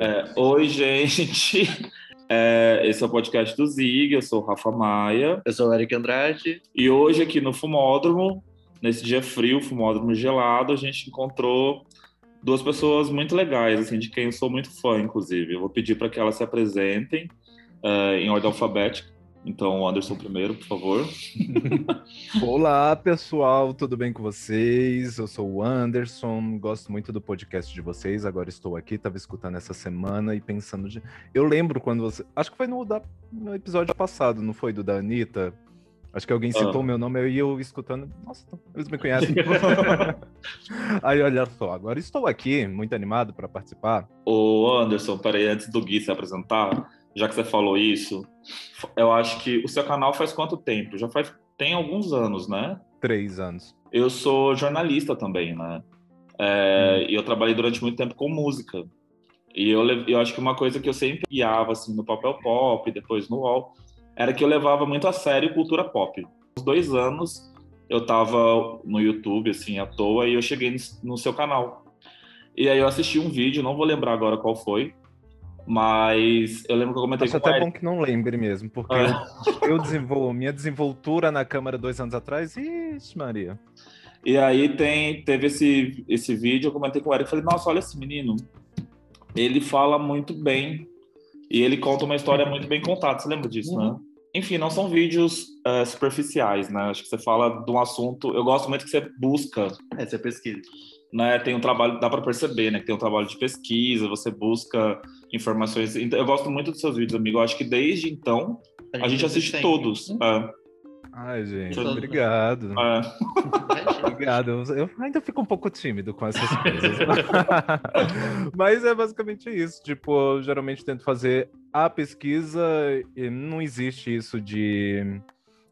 É, oi, gente. É, esse é o podcast do Zig, eu sou o Rafa Maia. Eu sou o Eric Andrade. E hoje aqui no Fumódromo, nesse dia frio, Fumódromo gelado, a gente encontrou duas pessoas muito legais, assim, de quem eu sou muito fã, inclusive. Eu vou pedir para que elas se apresentem uh, em ordem alfabética. Então, Anderson primeiro, por favor. Olá, pessoal, tudo bem com vocês? Eu sou o Anderson, gosto muito do podcast de vocês. Agora estou aqui, estava escutando essa semana e pensando de. Eu lembro quando você. Acho que foi no, da... no episódio passado, não foi? Do da Anitta? Acho que alguém citou ah. meu nome e eu escutando. Nossa, eles me conhecem. Aí, olha só, agora estou aqui, muito animado para participar. Ô, Anderson, peraí, antes do Gui se apresentar já que você falou isso, eu acho que o seu canal faz quanto tempo? Já faz tem alguns anos, né? Três anos. Eu sou jornalista também, né? É, hum. E eu trabalhei durante muito tempo com música. E eu, eu acho que uma coisa que eu sempre guiava assim, no papel pop, depois no UOL, era que eu levava muito a sério cultura pop. Uns dois anos eu tava no YouTube, assim, à toa, e eu cheguei no seu canal. E aí eu assisti um vídeo, não vou lembrar agora qual foi, mas eu lembro que eu comentei Acho com até bom que não lembre mesmo, porque é. eu, eu desenvolvo minha desenvoltura na câmera dois anos atrás, ixi, Maria. E aí tem, teve esse, esse vídeo, eu comentei com o Eric, falei, nossa, olha esse menino, ele fala muito bem e ele conta uma história muito bem contada, você lembra disso, né? uhum. né? Enfim, não são vídeos uh, superficiais, né? Acho que você fala de um assunto, eu gosto muito que você busca. É, você pesquisa né, tem um trabalho, dá para perceber, né, que tem um trabalho de pesquisa, você busca informações. Então, eu gosto muito dos seus vídeos, amigo. Eu acho que desde então a gente, a gente assiste sempre. todos. É. Ai, gente, todos. obrigado. É. obrigado. Eu ainda fico um pouco tímido com essas coisas. Mas é basicamente isso. Tipo, eu geralmente tento fazer a pesquisa e não existe isso de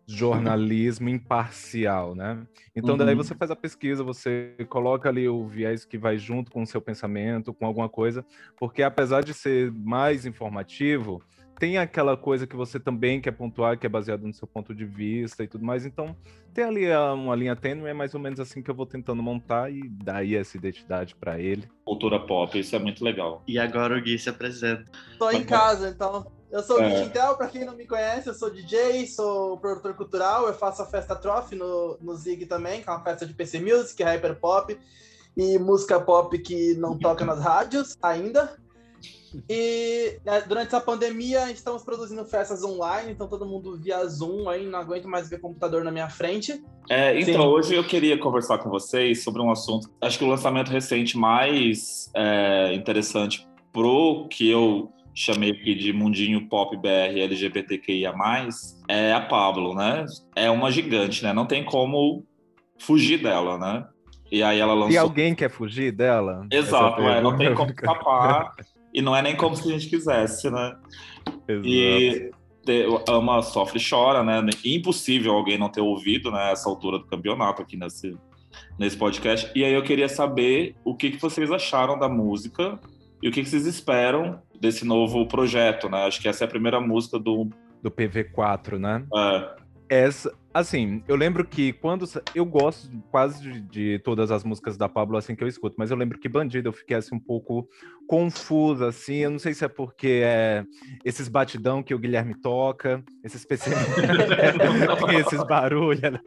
jornalismo imparcial, né? Então uhum. daí você faz a pesquisa, você coloca ali o viés que vai junto com o seu pensamento, com alguma coisa, porque apesar de ser mais informativo, tem aquela coisa que você também quer pontuar, que é baseado no seu ponto de vista e tudo mais. Então, tem ali uma linha tênue, é mais ou menos assim que eu vou tentando montar e daí essa identidade para ele. Cultura pop, isso é muito legal. E agora o Gui se apresenta. Tô em casa, então. Eu sou o é. Intel, para quem não me conhece, eu sou DJ, sou produtor cultural, eu faço a festa Trophy no, no Zig também, que é uma festa de PC Music, hyper pop e música pop que não toca nas rádios ainda. E né, durante essa pandemia, estamos produzindo festas online, então todo mundo via Zoom aí, não aguento mais ver computador na minha frente. É, então, Sim. hoje eu queria conversar com vocês sobre um assunto. Acho que o lançamento recente mais é, interessante pro que eu chamei aqui de mundinho pop BR LGBTQIA+, é a Pablo, né? É uma gigante, né? Não tem como fugir dela, né? E aí ela lançou... E alguém quer fugir dela? Exato, é, não tem como escapar e não é nem como se a gente quisesse, né? Exato. E ama, sofre, chora, né? Impossível alguém não ter ouvido, né? Essa altura do campeonato aqui nesse, nesse podcast. E aí eu queria saber o que, que vocês acharam da música e o que, que vocês esperam desse novo projeto, né? Acho que essa é a primeira música do... Do PV4, né? É. Essa, assim, eu lembro que quando. Eu gosto quase de, de, todas as músicas da Pablo assim que eu escuto, mas eu lembro que Bandido eu fiquei assim um pouco confusa, assim. Eu não sei se é porque é esses batidão que o Guilherme toca, esses PC... esses barulhos.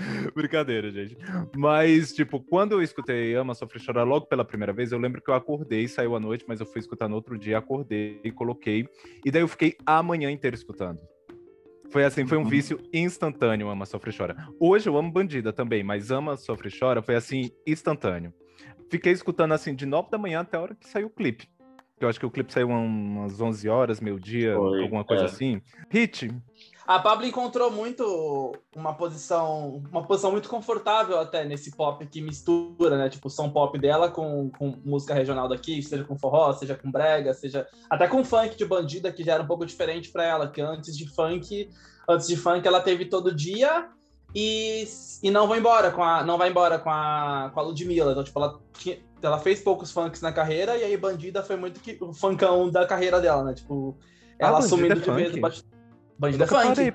Brincadeira, gente. Mas, tipo, quando eu escutei Ama, Sofre Chorar logo pela primeira vez, eu lembro que eu acordei, saiu à noite, mas eu fui escutar no outro dia, acordei, coloquei. E daí eu fiquei a manhã inteira escutando. Foi assim, foi um uhum. vício instantâneo, Ama, Sofre Chora. Hoje eu amo Bandida também, mas Ama, Sofre Chora foi assim, instantâneo. Fiquei escutando assim de 9 da manhã até a hora que saiu o clipe. Eu acho que o clipe saiu umas 11 horas, meio dia, foi, alguma coisa é. assim. Hit, a Pablo encontrou muito uma posição, uma posição muito confortável até nesse pop que mistura, né? Tipo, o som pop dela com, com música regional daqui, seja com forró, seja com brega, seja até com funk de bandida, que já era um pouco diferente para ela, que antes de funk, antes de funk ela teve todo dia e, e não vai embora com a não vai embora com a com a Ludmilla. Então, tipo, ela ela fez poucos funks na carreira e aí Bandida foi muito que o funkão da carreira dela, né? Tipo, ela ah, assumindo é de vez o Bandida funk. Parei.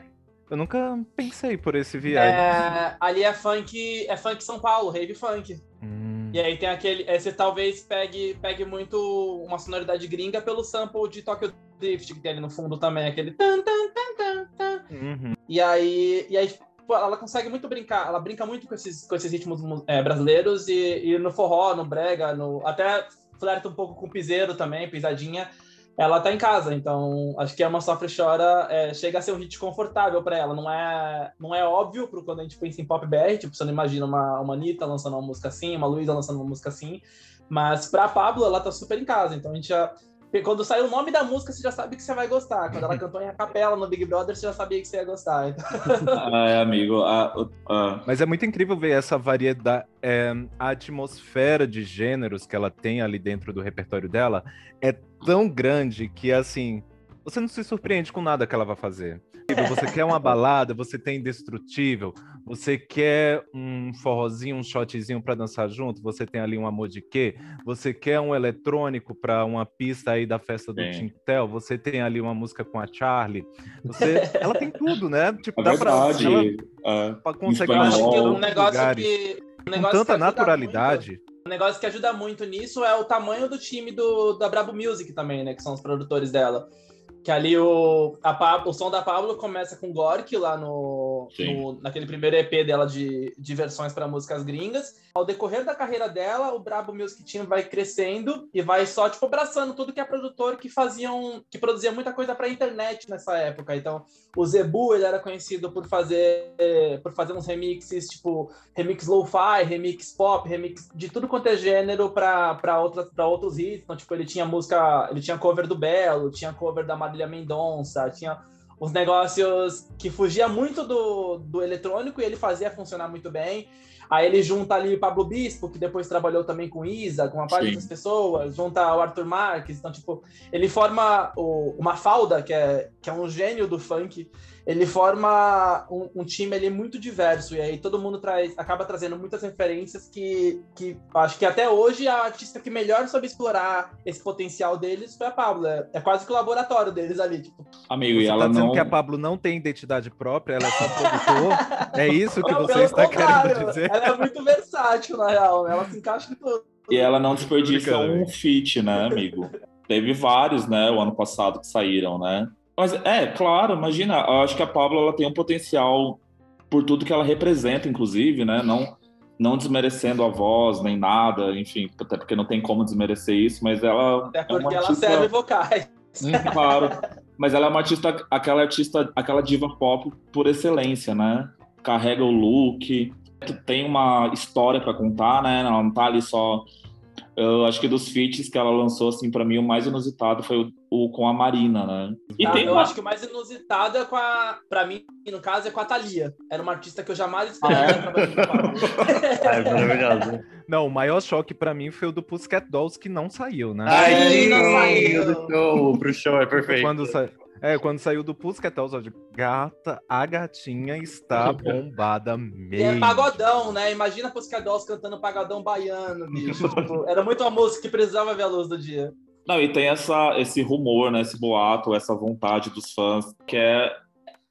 Eu nunca pensei por esse viés. É, ali é funk, é funk São Paulo, rave funk. Hum. E aí tem aquele. É, você talvez pegue, pegue muito uma sonoridade gringa pelo sample de Tokyo Drift, que tem ali no fundo também, aquele. Tan, tan, tan, tan, tan. Uhum. E aí. E aí ela consegue muito brincar, ela brinca muito com esses, com esses ritmos é, brasileiros e, e, no forró, no brega, no, até flerta um pouco com o piseiro também, pisadinha ela tá em casa, então acho que é uma Sofre Chora é, chega a ser um hit confortável para ela. Não é, não é óbvio pro quando a gente pensa em pop BR, tipo, você não imagina uma, uma Anitta lançando uma música assim, uma Luísa lançando uma música assim, mas pra Pablo ela tá super em casa, então a gente já quando sai o nome da música, você já sabe que você vai gostar. Quando ela cantou em a capela no Big Brother, você já sabia que você ia gostar. Então... ah, é, amigo. Ah, ah. Mas é muito incrível ver essa variedade, é, a atmosfera de gêneros que ela tem ali dentro do repertório dela é tão grande que, assim, você não se surpreende com nada que ela vai fazer. Você quer uma balada, você tem indestrutível, você quer um forrozinho, um shotzinho para dançar junto, você tem ali um amor de quê? Você quer um eletrônico para uma pista aí da festa do Tintel, você tem ali uma música com a Charlie. Você, ela tem tudo, né? Tipo, é dá verdade. pra, ela, uh, conseguir um negócio que um negócio com tanta naturalidade. Um negócio que ajuda muito nisso é o tamanho do time do, da Brabo Music também, né? Que são os produtores dela. Que ali o, a, o som da Pablo começa com Gork lá no, no, naquele primeiro EP dela de, de versões para músicas gringas. Ao decorrer da carreira dela, o Brabo Music Team vai crescendo e vai só tipo abraçando tudo que é produtor que faziam, que produzia muita coisa para internet nessa época. Então, o Zebu, ele era conhecido por fazer por fazer uns remixes, tipo remix lo-fi, remix pop, remix de tudo quanto é gênero para outras para outros hits. Então, tipo, ele tinha música, ele tinha cover do Belo, tinha cover da Marília Mendonça, tinha os negócios que fugia muito do, do eletrônico e ele fazia funcionar muito bem. Aí ele junta ali o Pablo Bispo, que depois trabalhou também com Isa, com uma parte das pessoas, junta o Arthur Marques, então, tipo, ele forma o, uma falda, que é, que é um gênio do funk, ele forma um, um, time ali muito diverso, e aí todo mundo traz, acaba trazendo muitas referências que, que acho que até hoje a artista que melhor soube explorar esse potencial deles foi a Pablo. É, é quase que o laboratório deles ali, tipo. Amigo, você e ela tá dizendo não... que a Pablo não tem identidade própria, ela é só produtor? é isso que não, você está querendo dizer? Ela é muito versátil, na real, ela se encaixa em tudo. E ela não desperdiça um feat, né, amigo? Teve vários, né, o ano passado que saíram, né? Mas é, claro, imagina, eu acho que a Pablo ela tem um potencial por tudo que ela representa, inclusive, né? Não, não desmerecendo a voz nem nada, enfim, até porque não tem como desmerecer isso, mas ela. É porque é ela artista... serve vocais. Hum, claro. mas ela é uma artista, aquela artista, aquela diva pop por excelência, né? Carrega o look, tem uma história para contar, né? Ela não tá ali só eu acho que dos feats que ela lançou, assim, para mim, o mais inusitado foi o, o, com a Marina, né? E ah, tem eu uma... acho que o mais inusitado é com a. Pra mim, no caso, é com a Thalia. Era uma artista que eu jamais esperava ah, é? é maravilhoso. Não, o maior choque para mim foi o do Pussycat Dolls, que não saiu, né? Ai, não saiu! Do show, pro show, é perfeito. Quando sa... É, quando saiu do Pussycat Dolls, de gata, a gatinha está bombada mesmo. é pagodão, né? Imagina Pussycat Dolls cantando pagodão baiano, bicho. tipo, era muito uma música que precisava ver a luz do dia. Não, e tem essa, esse rumor, né? Esse boato, essa vontade dos fãs, que é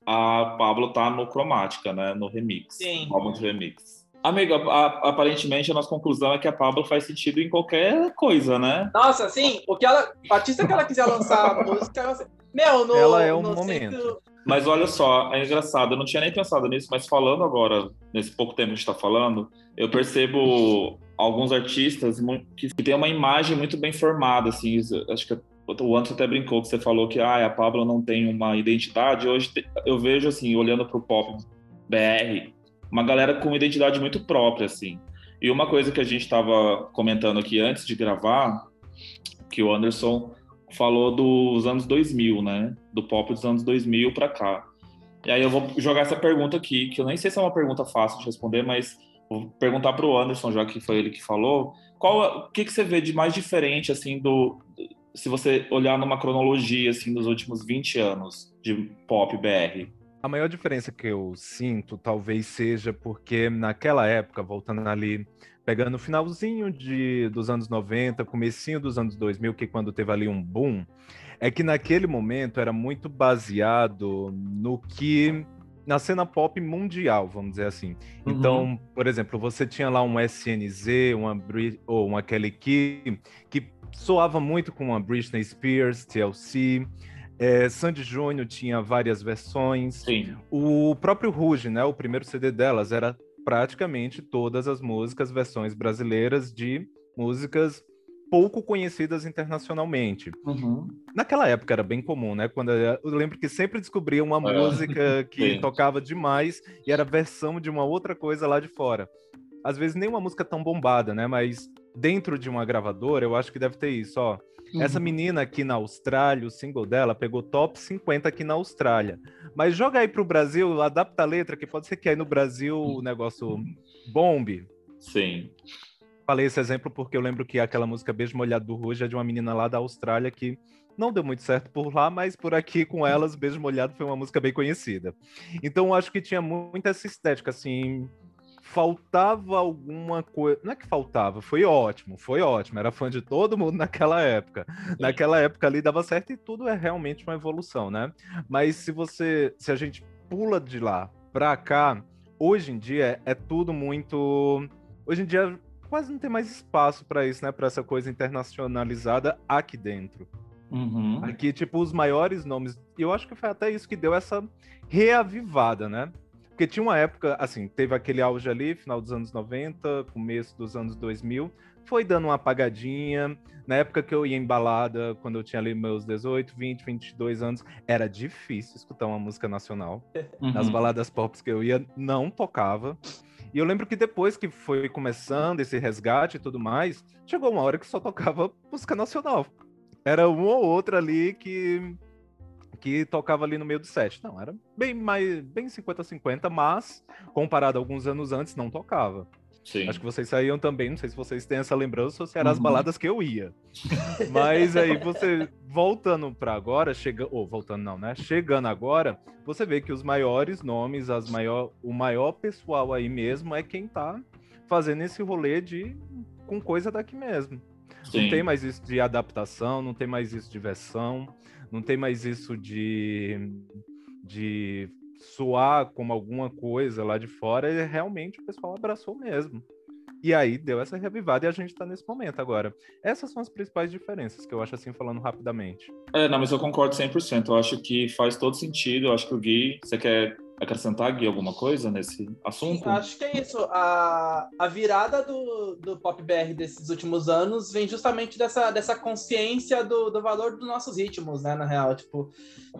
a Pablo tá no Cromática, né? No remix. Sim. No álbum de remix. Amigo, a, aparentemente a nossa conclusão é que a Pablo faz sentido em qualquer coisa, né? Nossa, sim. O que ela, a artista que ela quiser lançar a música, ela, meu, no, ela é um momento. Centro... Mas olha só, é engraçado, eu não tinha nem pensado nisso, mas falando agora, nesse pouco tempo que a gente está falando, eu percebo alguns artistas que, têm uma imagem muito bem formada, assim, acho que o Anderson até brincou que você falou que ah, a Pablo não tem uma identidade. Hoje eu vejo assim, olhando para o pop BR, uma galera com uma identidade muito própria, assim. E uma coisa que a gente estava comentando aqui antes de gravar, que o Anderson falou dos anos 2000, né? Do pop dos anos 2000 para cá. E aí eu vou jogar essa pergunta aqui, que eu nem sei se é uma pergunta fácil de responder, mas vou perguntar para o Anderson, já que foi ele que falou. Qual, o que, que você vê de mais diferente, assim, do, se você olhar numa cronologia, assim, dos últimos 20 anos de pop BR? A maior diferença que eu sinto talvez seja porque naquela época, voltando ali, pegando o finalzinho de, dos anos 90, comecinho dos anos 2000, que quando teve ali um boom, é que naquele momento era muito baseado no que na cena pop mundial, vamos dizer assim. Uhum. Então, por exemplo, você tinha lá um SNZ, uma Brit ou uma Kelly Key, que soava muito com uma Britney Spears, TLC. É, Sandy Júnior tinha várias versões. Sim. O próprio Ruge, né? O primeiro CD delas era praticamente todas as músicas, versões brasileiras de músicas pouco conhecidas internacionalmente. Uhum. Naquela época era bem comum, né? Quando eu, lembro que sempre descobria uma é. música que tocava demais e era versão de uma outra coisa lá de fora. Às vezes nem uma música tão bombada, né? Mas dentro de uma gravadora, eu acho que deve ter isso, ó. Uhum. Essa menina aqui na Austrália, o single dela pegou top 50 aqui na Austrália. Mas joga aí pro Brasil, adapta a letra, que pode ser que aí no Brasil o negócio bombe. Sim. Falei esse exemplo porque eu lembro que aquela música Beijo Molhado do Ruge é de uma menina lá da Austrália que não deu muito certo por lá, mas por aqui com elas, Beijo Molhado foi uma música bem conhecida. Então eu acho que tinha muito essa estética, assim, faltava alguma coisa. Não é que faltava, foi ótimo, foi ótimo. Era fã de todo mundo naquela época. Naquela época ali dava certo e tudo é realmente uma evolução, né? Mas se você. Se a gente pula de lá pra cá, hoje em dia é tudo muito. Hoje em dia quase não tem mais espaço para isso, né? Para essa coisa internacionalizada aqui dentro. Uhum. Aqui, tipo, os maiores nomes. E eu acho que foi até isso que deu essa reavivada, né? Porque tinha uma época, assim, teve aquele auge ali, final dos anos 90, começo dos anos 2000, foi dando uma apagadinha. Na época que eu ia em balada, quando eu tinha ali meus 18, 20, 22 anos, era difícil escutar uma música nacional. Uhum. Nas baladas pop que eu ia, não tocava. E eu lembro que depois que foi começando esse resgate e tudo mais, chegou uma hora que só tocava música nacional. Era uma ou outra ali que que tocava ali no meio do set. Não, era bem mais bem 50-50, mas comparado a alguns anos antes não tocava. Sim. Acho que vocês saíam também, não sei se vocês têm essa lembrança ou se eram uhum. as baladas que eu ia. Mas aí você, voltando para agora, chega, ou voltando não, né? Chegando agora, você vê que os maiores nomes, as maior, o maior pessoal aí mesmo é quem tá fazendo esse rolê de com coisa daqui mesmo. Sim. Não tem mais isso de adaptação, não tem mais isso de versão, não tem mais isso de, de soar como alguma coisa lá de fora, e realmente o pessoal abraçou mesmo. E aí deu essa revivada e a gente está nesse momento agora. Essas são as principais diferenças que eu acho assim, falando rapidamente. É, não, mas eu concordo 100%. Eu acho que faz todo sentido. Eu acho que o Gui, você quer acrescentar, Gui, alguma coisa nesse assunto? Acho que é isso. A, a virada do, do Pop BR desses últimos anos vem justamente dessa, dessa consciência do, do valor dos nossos ritmos, né, na real. Tipo,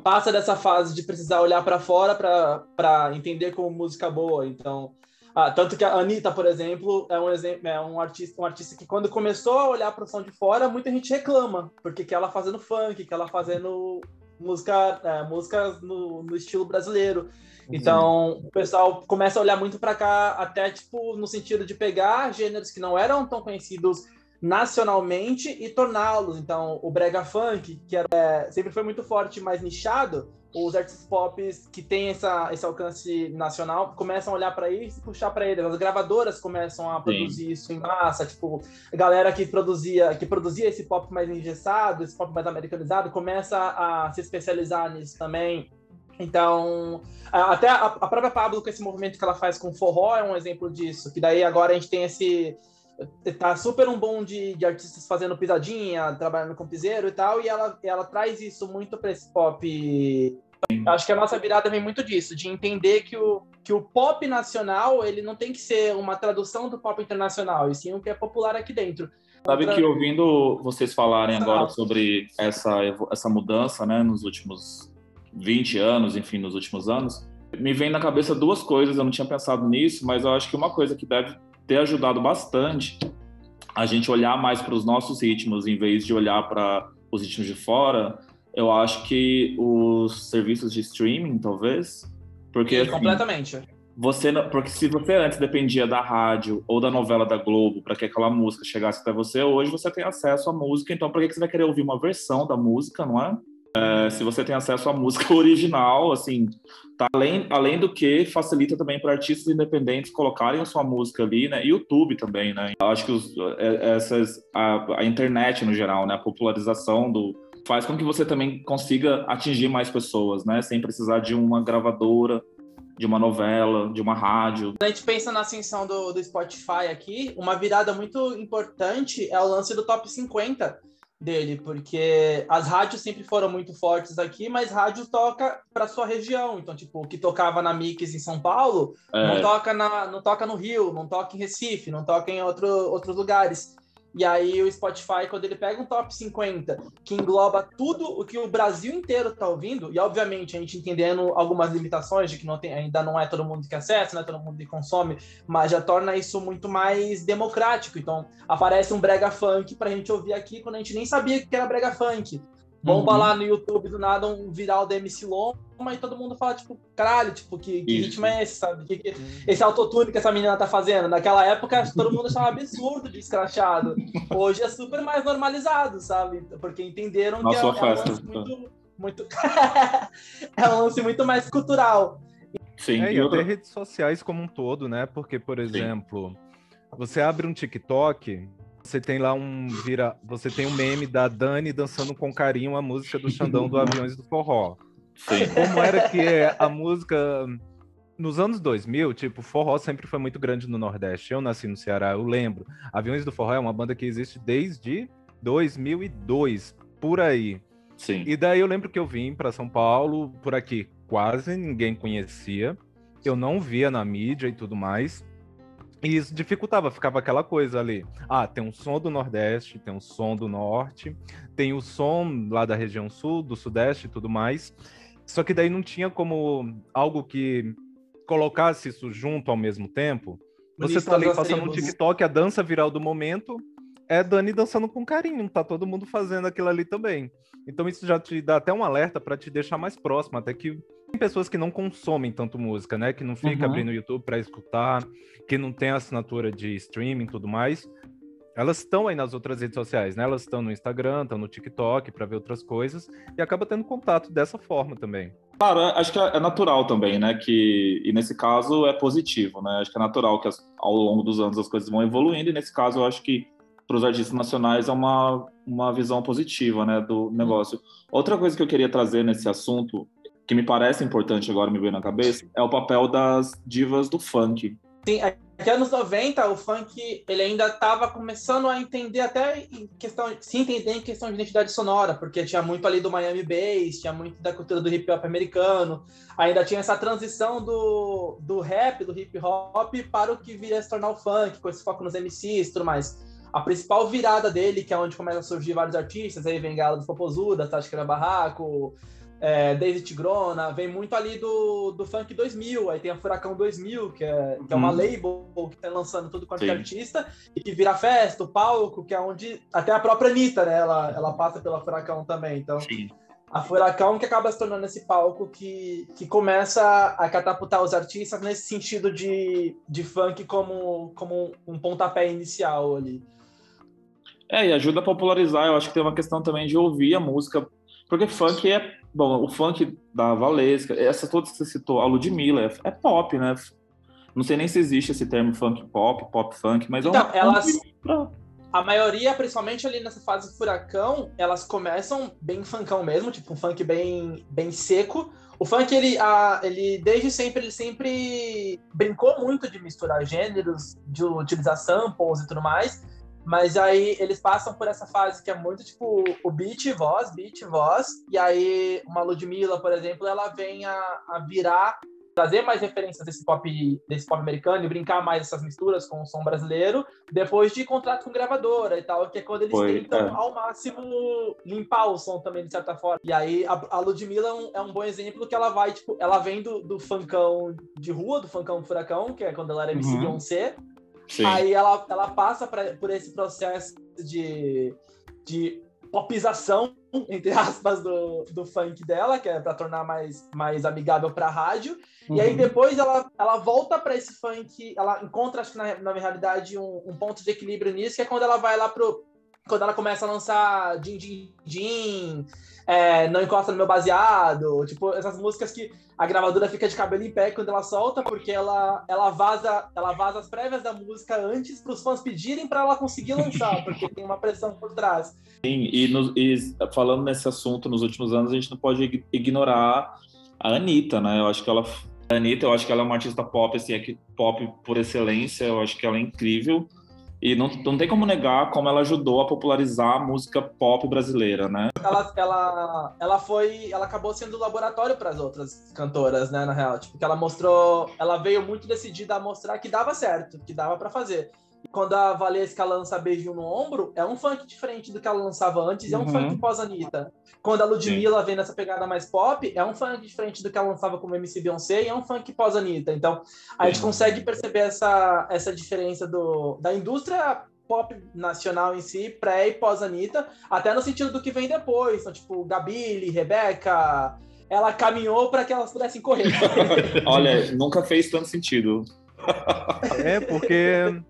passa dessa fase de precisar olhar para fora para entender como música boa. Então, ah, tanto que a Anitta, por exemplo, é um exemplo, é um artista, um artista que quando começou a olhar para o som de fora, muita gente reclama, porque que ela fazendo funk, que ela fazendo música, é, música no, no estilo brasileiro. Então, o pessoal começa a olhar muito para cá, até tipo no sentido de pegar gêneros que não eram tão conhecidos nacionalmente e torná-los. Então, o brega funk, que era, é, sempre foi muito forte, mais nichado, os artistas pop que têm essa, esse alcance nacional começam a olhar para isso e puxar para eles. As gravadoras começam a produzir Sim. isso em massa, tipo, a galera que produzia, que produzia esse pop mais engessado, esse pop mais americanizado, começa a se especializar nisso também. Então, até a, própria Pablo, com esse movimento que ela faz com forró, é um exemplo disso. Que daí agora a gente tem esse. Tá super um bom de, de artistas fazendo pisadinha, trabalhando com piseiro e tal, e ela, ela traz isso muito para esse pop. Acho que a nossa virada vem muito disso, de entender que o, que o pop nacional ele não tem que ser uma tradução do pop internacional, e sim o que é popular aqui dentro. Sabe que ouvindo vocês falarem agora sobre essa, essa mudança né, nos últimos 20 anos, enfim, nos últimos anos, me vem na cabeça duas coisas, eu não tinha pensado nisso, mas eu acho que uma coisa que deve ter ajudado bastante a gente olhar mais para os nossos ritmos em vez de olhar para os ritmos de fora, eu acho que os serviços de streaming, talvez, porque assim, completamente. Você, porque se você antes dependia da rádio ou da novela da Globo para que aquela música chegasse até você, hoje você tem acesso à música, então por que você vai querer ouvir uma versão da música, não é? É, se você tem acesso à música original, assim, tá além, além do que facilita também para artistas independentes colocarem a sua música ali, né? YouTube também, né? Eu acho que os, é, essas, a, a, internet no geral, né? A popularização do faz com que você também consiga atingir mais pessoas, né? Sem precisar de uma gravadora de uma novela, de uma rádio. Quando a gente pensa na ascensão do, do Spotify aqui, uma virada muito importante é o lance do top 50 dele, porque as rádios sempre foram muito fortes aqui, mas rádio toca para sua região. Então, tipo, o que tocava na Mix em São Paulo, é. não toca na, não toca no Rio, não toca em Recife, não toca em outro, outros lugares. E aí o Spotify, quando ele pega um top 50 que engloba tudo o que o Brasil inteiro está ouvindo, e obviamente a gente entendendo algumas limitações de que não tem, ainda não é todo mundo que acessa, não é todo mundo que consome, mas já torna isso muito mais democrático. Então aparece um brega funk para a gente ouvir aqui quando a gente nem sabia que era brega funk. Bomba uhum. lá no YouTube do nada um viral da MC Loma e todo mundo fala, tipo, caralho, tipo, que, que ritmo é esse, sabe? Que, que, uhum. esse autotune que essa menina tá fazendo. Naquela época, todo mundo achava absurdo de escrachado. Hoje é super mais normalizado, sabe? Porque entenderam Nossa, que é, é um lance muito. muito... é um lance muito mais cultural. Sim, é, e até redes sociais como um todo, né? Porque, por exemplo, Sim. você abre um TikTok, você tem lá um vira, você tem um meme da Dani dançando com carinho a música do Xandão do Aviões do Forró. Sim. Como era que é a música nos anos 2000, tipo, forró sempre foi muito grande no Nordeste. Eu nasci no Ceará, eu lembro. Aviões do Forró é uma banda que existe desde 2002, por aí. Sim. E daí eu lembro que eu vim para São Paulo, por aqui quase ninguém conhecia. Eu não via na mídia e tudo mais. E isso dificultava, ficava aquela coisa ali. Ah, tem um som do Nordeste, tem um som do Norte, tem o som lá da região Sul, do Sudeste e tudo mais. Só que daí não tinha como algo que colocasse isso junto ao mesmo tempo. Você tá ali passando um TikTok, a dança viral do momento é Dani dançando com carinho, tá todo mundo fazendo aquilo ali também. Então isso já te dá até um alerta para te deixar mais próximo, até que tem pessoas que não consomem tanto música, né? Que não fica uhum. abrindo o YouTube para escutar, que não tem assinatura de streaming e tudo mais. Elas estão aí nas outras redes sociais, né? Elas estão no Instagram, estão no TikTok para ver outras coisas e acaba tendo contato dessa forma também. Claro, acho que é natural também, né? Que, e nesse caso é positivo, né? Acho que é natural que as, ao longo dos anos as coisas vão evoluindo, e nesse caso eu acho que para os artistas nacionais é uma, uma visão positiva, né? Do negócio. Outra coisa que eu queria trazer nesse assunto que me parece importante agora me veio na cabeça é o papel das divas do funk. Sim, aqui anos 90, o funk ele ainda estava começando a entender até em questão, se entender em questão de identidade sonora, porque tinha muito ali do Miami Bass, tinha muito da cultura do hip hop americano, ainda tinha essa transição do, do rap, do hip hop para o que viria a se tornar o funk, com esse foco nos MCs e tudo mais. A principal virada dele, que é onde começam a surgir vários artistas, aí vem Gala do Popozuda, Tática Barraco, é, Daisy Tigrona, vem muito ali do, do Funk 2000, aí tem a Furacão 2000, que é, que é uma hum. label que tá lançando tudo quanto é artista, e que vira festa, o palco, que é onde até a própria Anitta, né, ela, ela passa pela Furacão também, então... Sim. A Furacão que acaba se tornando esse palco que, que começa a catapultar os artistas nesse sentido de, de funk como, como um pontapé inicial ali. É, e ajuda a popularizar. Eu acho que tem uma questão também de ouvir a música porque funk é. Bom, o funk da Valesca, essa todas que você citou, a Ludmilla, é, é pop, né? Não sei nem se existe esse termo funk pop, pop funk, mas então, é elas. Pra... A maioria, principalmente ali nessa fase furacão, elas começam bem funkão mesmo, tipo um funk bem, bem seco. O funk, ele, a, ele desde sempre, ele sempre brincou muito de misturar gêneros, de utilizar samples e tudo mais. Mas aí eles passam por essa fase que é muito tipo o beat e voz, beat e voz. E aí uma Ludmilla, por exemplo, ela vem a, a virar, trazer mais referências desse pop, desse pop americano e brincar mais essas misturas com o som brasileiro, depois de contrato com gravadora e tal, que é quando eles Foi, tentam é. ao máximo limpar o som também, de certa forma. E aí a, a Ludmilla é um, é um, bom exemplo que ela vai, tipo, ela vem do, do funkão de rua, do funkão furacão, que é quando ela era MC uhum. Beyoncé, Sim. Aí ela, ela passa pra, por esse processo de, de popização, entre aspas, do, do funk dela, que é para tornar mais, mais amigável para a rádio. Uhum. E aí uhum. depois ela, ela volta para esse funk, ela encontra, acho que na, na realidade, um, um, ponto de equilíbrio nisso, que é quando ela vai lá pro. Quando ela começa a lançar Din Din Din, é, Não Encosta no Meu Baseado, tipo, essas músicas que a gravadora fica de cabelo em pé quando ela solta, porque ela, ela, vaza, ela vaza as prévias da música antes para os fãs pedirem para ela conseguir lançar, porque tem uma pressão por trás. Sim, e, no, e, falando nesse assunto nos últimos anos, a gente não pode ignorar a Anitta, né? Eu acho que ela A Anitta, eu acho que ela é uma artista pop, assim, é pop por excelência, eu acho que ela é incrível. E não, não tem como negar como ela ajudou a popularizar a música pop brasileira, né? Ela, ela, ela foi. Ela acabou sendo laboratório para as outras cantoras, né? Na real. Tipo, que ela mostrou. Ela veio muito decidida a mostrar que dava certo, que dava para fazer quando a Valesca lança Beijinho no Ombro, é um funk diferente do que ela lançava antes, e é um uhum. funk pós-Anitta. Quando a Ludmilla Sim. vem nessa pegada mais pop, é um funk diferente do que ela lançava como MC Beyoncé, e é um funk pós-Anitta. Então, a gente consegue perceber essa, essa diferença do, da indústria pop nacional em si, pré e pós-Anitta, até no sentido do que vem depois. Então, tipo, Gabile, Rebeca, ela caminhou para que elas pudessem correr. Olha, nunca fez tanto sentido. É, porque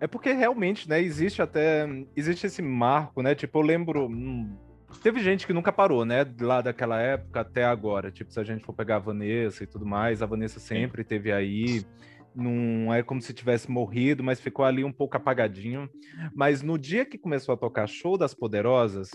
é porque realmente, né, existe até. Existe esse marco, né? Tipo, eu lembro. Hum, teve gente que nunca parou, né? Lá daquela época até agora. Tipo, se a gente for pegar a Vanessa e tudo mais, a Vanessa sempre Sim. teve aí. Não é como se tivesse morrido, mas ficou ali um pouco apagadinho. Mas no dia que começou a tocar Show das Poderosas,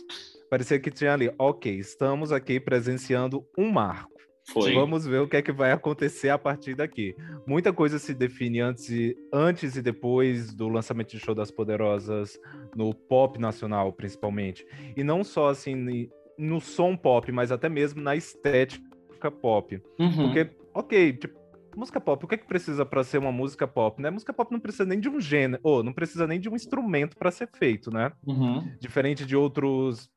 parecia que tinha ali, ok, estamos aqui presenciando um marco. Foi. Vamos ver o que é que vai acontecer a partir daqui. Muita coisa se define antes e, antes e depois do lançamento de Show das Poderosas no pop nacional, principalmente. E não só assim no som pop, mas até mesmo na estética pop. Uhum. Porque, ok, tipo, música pop, o que é que precisa para ser uma música pop, né? Música pop não precisa nem de um gênero, ou não precisa nem de um instrumento para ser feito, né? Uhum. Diferente de outros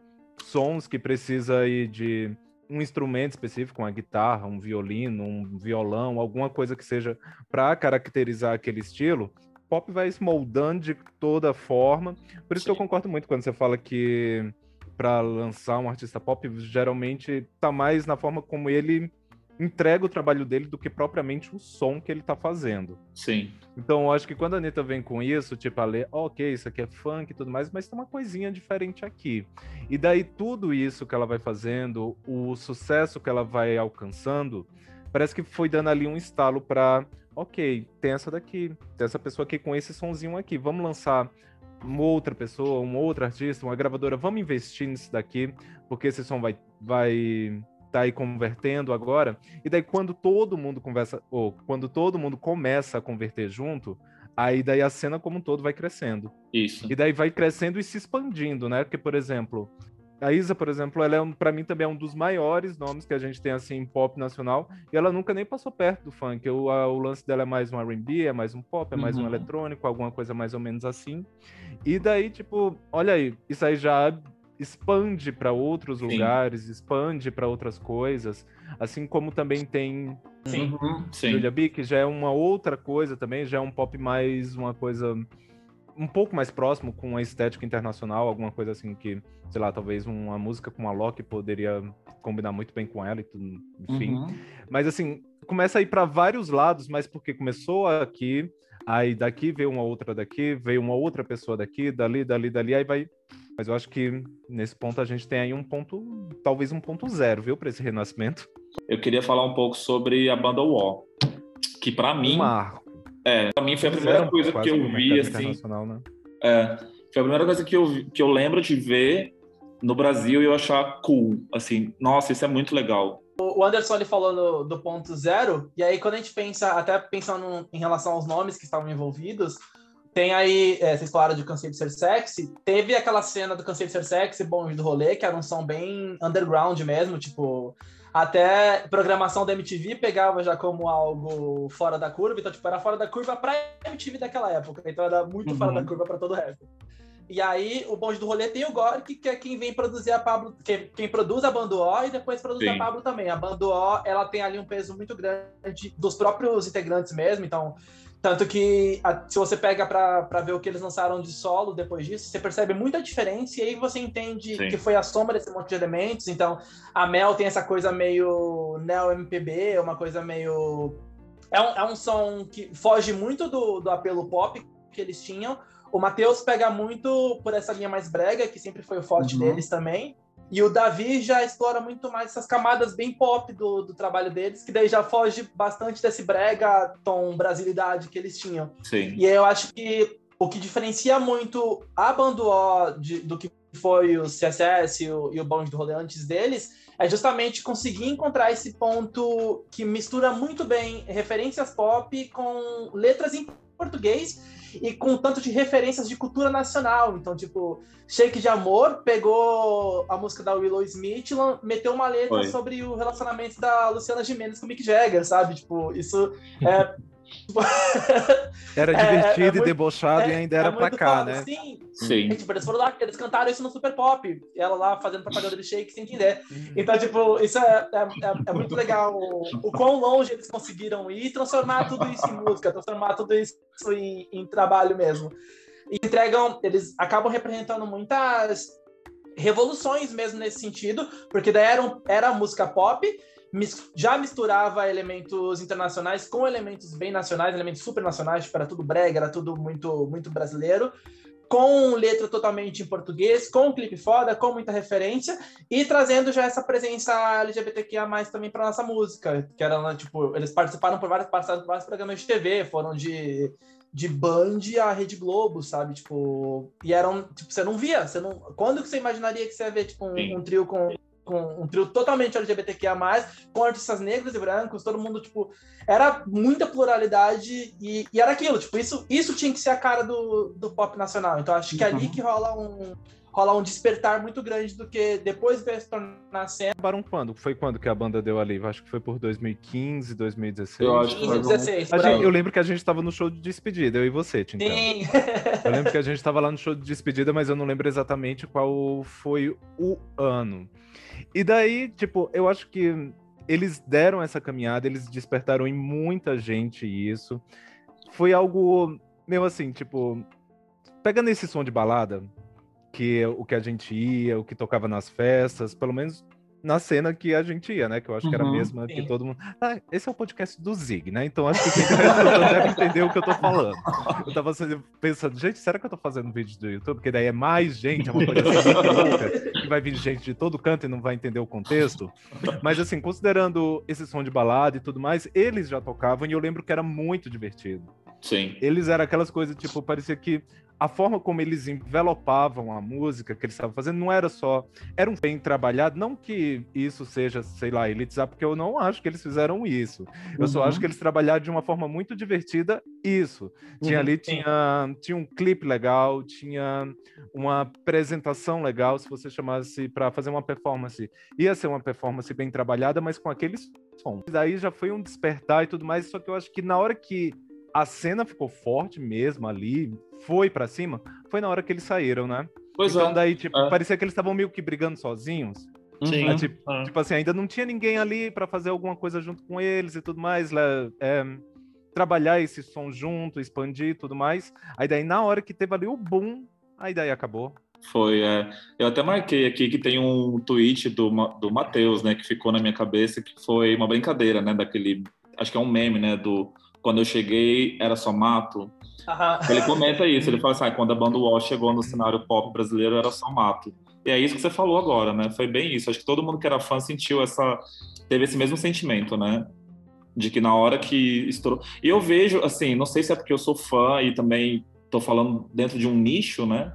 sons que precisa aí de um instrumento específico, uma guitarra, um violino, um violão, alguma coisa que seja para caracterizar aquele estilo, pop vai se moldando de toda forma. Por isso Sim. que eu concordo muito quando você fala que para lançar um artista pop, geralmente tá mais na forma como ele entrega o trabalho dele do que propriamente o som que ele tá fazendo. Sim. Então, eu acho que quando a Anitta vem com isso, tipo, a ler, oh, ok, isso aqui é funk e tudo mais, mas tem uma coisinha diferente aqui. E daí tudo isso que ela vai fazendo, o sucesso que ela vai alcançando, parece que foi dando ali um estalo para, ok, tem essa daqui, tem essa pessoa aqui com esse sonzinho aqui, vamos lançar uma outra pessoa, um outro artista, uma gravadora, vamos investir nisso daqui, porque esse som vai, vai tá aí convertendo agora. E daí quando todo mundo conversa, ou quando todo mundo começa a converter junto, aí daí a cena como um todo vai crescendo. Isso. E daí vai crescendo e se expandindo, né? Porque, por exemplo, a Isa, por exemplo, ela é para mim também é um dos maiores nomes que a gente tem assim em pop nacional, e ela nunca nem passou perto do funk. O, a, o lance dela é mais um R&B, é mais um pop, é mais uhum. um eletrônico, alguma coisa mais ou menos assim. E daí, tipo, olha aí, isso aí já expande para outros Sim. lugares, expande para outras coisas, assim como também tem Sim. Uhum. Julia B, que já é uma outra coisa também, já é um pop mais uma coisa um pouco mais próximo com a estética internacional, alguma coisa assim que, sei lá, talvez uma música com a Loki poderia combinar muito bem com ela e tudo, enfim. Uhum. Mas assim, começa a ir para vários lados, mas porque começou aqui, aí daqui veio uma outra daqui, veio uma outra pessoa daqui, dali, dali, dali, aí vai mas eu acho que nesse ponto a gente tem aí um ponto, talvez um ponto zero, viu, para esse renascimento. Eu queria falar um pouco sobre a banda Wall, que para mim, marco. é, para mim foi a primeira coisa que eu vi assim, né? é, foi a primeira coisa que eu que eu lembro de ver no Brasil e eu achar cool, assim, nossa, isso é muito legal. O Anderson ele falou no, do ponto zero, e aí quando a gente pensa, até pensando em relação aos nomes que estavam envolvidos, tem aí, é, vocês falaram de Cansei de Ser Sexy, teve aquela cena do Cansei de Ser Sexy, Bom do Rolê, que era um som bem underground mesmo, tipo, até programação da MTV pegava já como algo fora da curva, então, tipo, era fora da curva pra MTV daquela época, então era muito uhum. fora da curva para todo o resto. E aí, o bonde do rolê tem o Gork, que é quem vem produzir a Pablo, quem, quem produz a Bando O e depois produz Sim. a Pablo também. A Bando O, ela tem ali um peso muito grande dos próprios integrantes mesmo, então tanto que a, se você pega para ver o que eles lançaram de solo depois disso, você percebe muita diferença e aí você entende Sim. que foi a soma desse monte de elementos. Então, a Mel tem essa coisa meio neo-MPB, uma coisa meio. É um, é um som que foge muito do, do apelo pop que eles tinham. O Matheus pega muito por essa linha mais brega, que sempre foi o forte uhum. deles também. E o Davi já explora muito mais essas camadas bem pop do, do trabalho deles, que daí já foge bastante desse brega tom brasilidade que eles tinham. Sim. E eu acho que o que diferencia muito a de, do que foi o CSS e o, e o Bonde do Rolê antes deles, é justamente conseguir encontrar esse ponto que mistura muito bem referências pop com letras em português e com tanto de referências de cultura nacional. Então, tipo, Shake de Amor pegou a música da Willow Smith e meteu uma letra Foi. sobre o relacionamento da Luciana Gimenez com o Mick Jagger, sabe? Tipo, isso é Era é, divertido é, é, e debochado e ainda era é pra cá, foda. né? Sim. Sim. E, tipo, eles foram lá, eles cantaram isso no Super Pop. Ela lá fazendo propaganda de shake sem entender. Uhum. Então, tipo, isso é, é, muito legal. O, o, quão longe eles conseguiram ir e transformar tudo isso em música, transformar tudo isso em, em trabalho mesmo. E entregam, eles acabam representando muitas revoluções mesmo nesse sentido, porque daí era, era música pop, já misturava elementos internacionais com elementos bem nacionais, elementos supernacionais, tipo, era tudo brega, era tudo muito, muito brasileiro, com letra totalmente em português, com um clipe foda, com muita referência, e trazendo já essa presença LGBTQIA+, também para nossa música, que era, tipo, eles participaram por vários, passaram por vários programas de TV, foram de de Band a Rede Globo, sabe? Tipo, e eram, tipo, você não via, você não, quando que você imaginaria que você ia ver tipo um, um trio com com um trio totalmente LGBTQIA+, com artistas negros e brancos, todo mundo, tipo, era muita pluralidade e, e era aquilo, tipo, isso, isso tinha que ser a cara do, do pop nacional. Então, acho que é ali uhum. que rola um, rola um despertar muito grande do que depois veio se tornar cena. Acabaram quando? Foi quando que a banda deu ali? Acho que foi por 2015, 2016. Eu acho que 2016. Gente, eu lembro que a gente estava no show de despedida, eu e você, Tim. Sim. eu lembro que a gente estava lá no show de despedida, mas eu não lembro exatamente qual foi o ano. E daí, tipo, eu acho que eles deram essa caminhada, eles despertaram em muita gente isso. Foi algo, meio assim, tipo, pegando esse som de balada, que o que a gente ia, o que tocava nas festas, pelo menos na cena que a gente ia, né? Que eu acho uhum, que era a uhum. mesma sim. que todo mundo. Ah, esse é o podcast do Zig, né? Então acho que quem tá deve entender o que eu tô falando. Eu tava pensando, gente, será que eu tô fazendo vídeo do YouTube? Porque daí é mais gente, é uma coisa assim louca, que vai vir gente de todo canto e não vai entender o contexto. Mas assim, considerando esse som de balada e tudo mais, eles já tocavam e eu lembro que era muito divertido. Sim. Eles eram aquelas coisas, tipo, parecia que a forma como eles envelopavam a música que eles estavam fazendo não era só. Era um bem trabalhado, não que isso seja, sei lá, elitizar, porque eu não acho que eles fizeram isso. Eu uhum. só acho que eles trabalharam de uma forma muito divertida isso. Tinha uhum, ali, tinha, tinha um clipe legal, tinha uma apresentação legal, se você chamasse para fazer uma performance. Ia ser uma performance bem trabalhada, mas com aqueles sons. Daí já foi um despertar e tudo mais, só que eu acho que na hora que a cena ficou forte mesmo ali, foi para cima, foi na hora que eles saíram, né? Pois então é. daí, tipo, é. parecia que eles estavam meio que brigando sozinhos. Sim. É, tipo, é. tipo, assim, ainda não tinha ninguém ali para fazer alguma coisa junto com eles e tudo mais, é, trabalhar esse som junto, expandir e tudo mais. Aí daí, na hora que teve ali o boom, aí daí acabou. Foi, é. Eu até marquei aqui que tem um tweet do, do Matheus, né, que ficou na minha cabeça, que foi uma brincadeira, né, daquele, acho que é um meme, né, do quando eu cheguei era só mato. Uhum. Ele comenta isso, ele fala assim, ah, quando a banda Wall chegou no cenário pop brasileiro era só mato. E é isso que você falou agora, né? Foi bem isso. Acho que todo mundo que era fã sentiu essa, teve esse mesmo sentimento, né? De que na hora que estourou. E eu vejo, assim, não sei se é porque eu sou fã e também tô falando dentro de um nicho, né?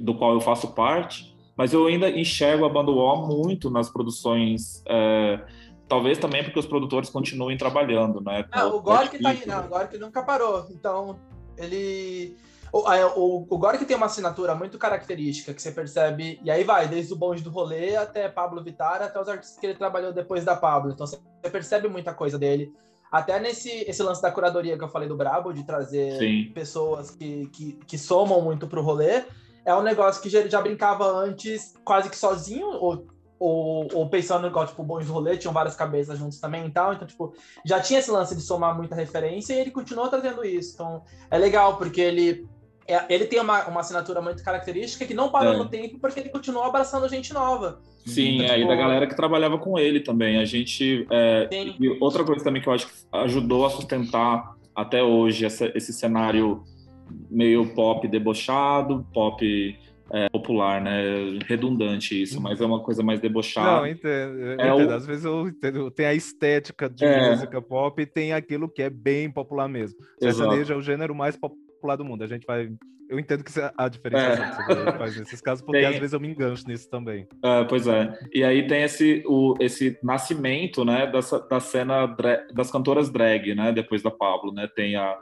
Do qual eu faço parte, mas eu ainda enxergo a banda Wall muito nas produções. É, Talvez também porque os produtores continuem trabalhando, né? Ah, o Gork tá aí, não. O Gork nunca parou. Então, ele. O, o, o Gork tem uma assinatura muito característica que você percebe, e aí vai, desde o bonde do rolê até Pablo Vittar, até os artistas que ele trabalhou depois da Pablo. Então você percebe muita coisa dele. Até nesse esse lance da curadoria que eu falei do Brabo, de trazer Sim. pessoas que, que, que somam muito pro rolê, é um negócio que ele já brincava antes quase que sozinho, ou ou, ou pensando igual, tipo, Bons Rolê, tinham várias cabeças juntos também e tal, então, tipo, já tinha esse lance de somar muita referência e ele continuou trazendo isso, então é legal, porque ele é, ele tem uma, uma assinatura muito característica que não parou é. no tempo porque ele continuou abraçando gente nova. Sim, então, é, tipo... e da galera que trabalhava com ele também. A gente. É, outra coisa também que eu acho que ajudou a sustentar até hoje essa, esse cenário meio pop debochado, pop é, popular, né? Redundante isso, mas é uma coisa mais debochada. Não, entendo. É entendo. O... Às vezes eu entendo. Tem a estética de é. música pop e tem aquilo que é bem popular mesmo. Sertanejo é o gênero mais popular do mundo. A gente vai eu entendo que a diferença é. que você faz nesses casos, porque tem... às vezes eu me engancho nisso também. É, pois é. E aí tem esse, o, esse nascimento, né, dessa, da cena das cantoras drag, né, depois da Pablo, né? Tem a